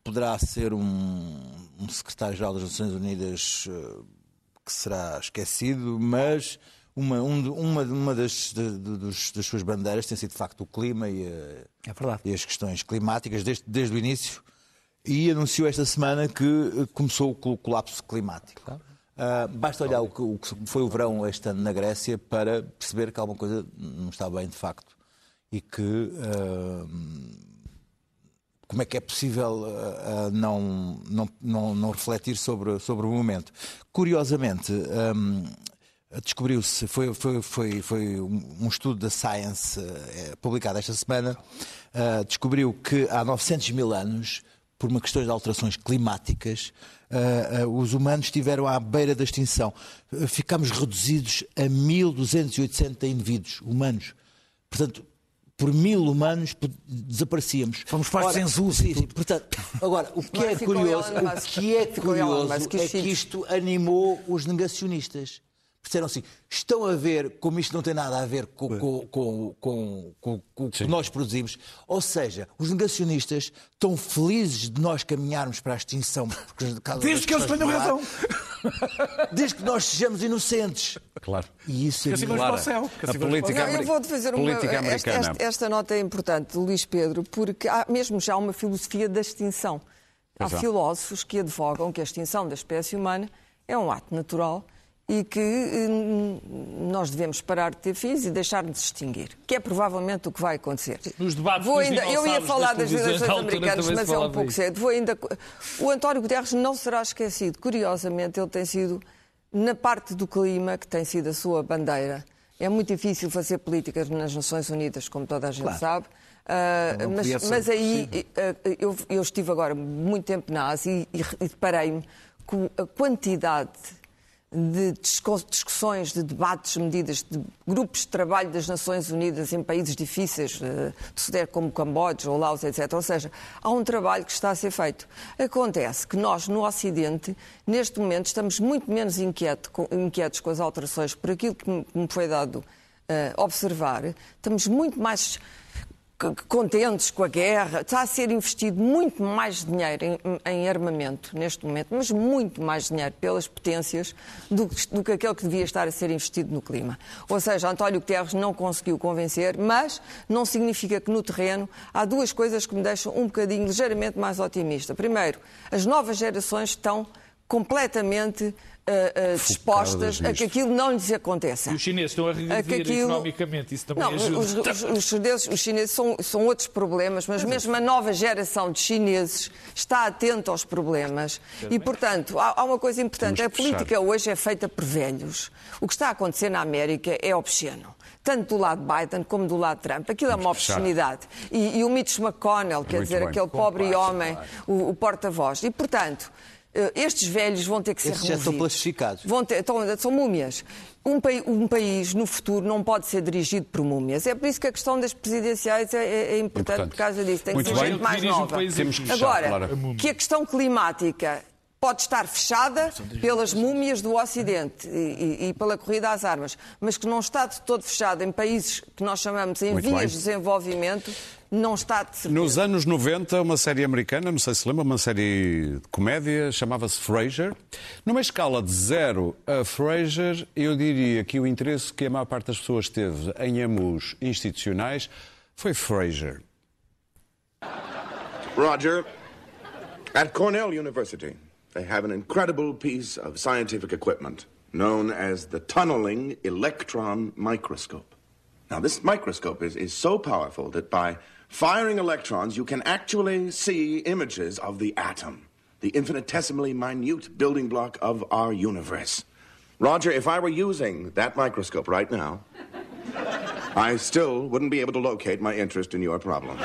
poderá ser um, um secretário-geral das Nações Unidas que será esquecido, mas uma, um uma, uma das, de- dos- das suas bandeiras tem sido de facto o clima e, a- É verdade. e as questões climáticas desde, desde o início e anunciou esta semana que eh, começou o col- colapso climático. Ah, basta olhar o que, o que foi o verão este ano na Grécia para perceber que alguma coisa não está bem de facto e que ah, como é que é possível ah, não, não, não, não refletir sobre, sobre o momento. Curiosamente, hum, descobriu-se, foi, foi, foi, foi um um estudo da Science eh, publicado esta semana, descobriu que há 900 mil anos, por uma questão de alterações climáticas, os humanos estiveram à beira da extinção. Ficámos reduzidos a 1.280 indivíduos humanos. Portanto, por mil humanos desaparecíamos. Fomos postos Ora, em Zeus e sim, sim, portanto, agora, o que Mas é ficou curioso, o que é curioso é que isto animou os negacionistas. Disseram assim, estão a ver como isto não tem nada a ver com, com, com, com, com- com o que nós produzimos. Ou seja, os negacionistas estão felizes de nós caminharmos para a extinção. por causa Desde que eles tenham razão. (laughs) Desde que nós sejamos inocentes. Claro. E isso é assim Clara, para o céu. A assim para o política, eu vou-te fazer uma. política Esta, americana. esta- esta nota é importante Luís Pedro, porque há mesmo já uma filosofia da extinção. Há. filósofos que advogam que a extinção da espécie humana é um ato natural e que hum, nós devemos parar de ter filhos e deixar de nos extinguir, que é provavelmente o que vai acontecer. Nos debates Vou ainda, eu ia falar das eleições americanas, mas é um pouco disso. cedo. Vou ainda... O António Guterres não será esquecido. Curiosamente, ele tem sido, na parte do clima, que tem sido a sua bandeira, é muito difícil fazer políticas nas Nações Unidas, como toda a gente sabe. Ah, Não mas, mas aí ah, eu, eu estive agora muito tempo na Ásia e, e deparei-me com a quantidade de discussões, de debates, medidas, de grupos de trabalho das Nações Unidas em países difíceis, eh, de Sudeste como Camboja ou Laos, etc. Ou seja, há um trabalho que está a ser feito. Acontece que nós, no Ocidente, neste momento, estamos muito menos inquietos com as alterações por aquilo que me foi dado eh, observar. Estamos muito mais contentes com a guerra. Está a ser investido muito mais dinheiro em, em armamento neste momento, mas muito mais dinheiro pelas potências do, do que aquele que devia estar a ser investido no clima. Ou seja, António Guterres não conseguiu convencer, mas não significa que no terreno há duas coisas que me deixam um bocadinho ligeiramente mais otimista. Primeiro, as novas gerações estão completamente ah, dispostas a que aquilo não lhes aconteça. E os chineses estão a regredir aquilo- economicamente, isso também não, ajuda. os, os- os chineses, os chineses são, são outros problemas, mas mesmo a nova geração de chineses está atenta aos problemas. E, portanto, há, há uma coisa importante: Temos a política hoje é feita por velhos. O que está a acontecer na América é obsceno. Tanto do lado de Biden como do lado de Trump. Aquilo é uma obscenidade. E, e o Mitch McConnell, quer Muito dizer, bem. aquele pobre homem, o, o porta-voz. E, portanto, estes velhos vão ter que ser Esses já removidos. estão plastificados. Vão ter, estão- são múmias. Um, pai- um país no futuro não pode ser dirigido por múmias. É por isso que a questão das presidenciais é, é- é importante, Importante. por causa disso. Tem Muito que ser bem. gente mais nova. país Temos que fechar, Agora, que a questão climática pode estar fechada pelas múmias do Ocidente e, e- e pela corrida às armas, mas que não está de todo fechada em países que nós chamamos em Muito vias bem. de desenvolvimento, não está de certeza. Nos anos 90, uma série americana, não sei se lembra, uma série de comédia, chamava-se Frasier. Numa escala de zero a Frasier, eu diria que o interesse que a maior parte das pessoas teve em amus institucionais foi Frasier. Roger, at Cornell University, they have an incredible piece of scientific equipment known as the tunneling electron microscope. Now, this microscope is, is so powerful that by firing electrons, you can actually see images of the atom, the infinitesimally minute building block of our universe. Roger, if I were using that microscope right now, I still wouldn't be able to locate my interest in your problem.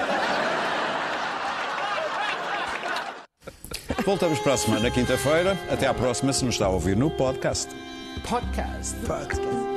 Voltamos para a semana, quinta-feira. Até à próxima, se nos está a ouvir no podcast. Podcast. Podcast.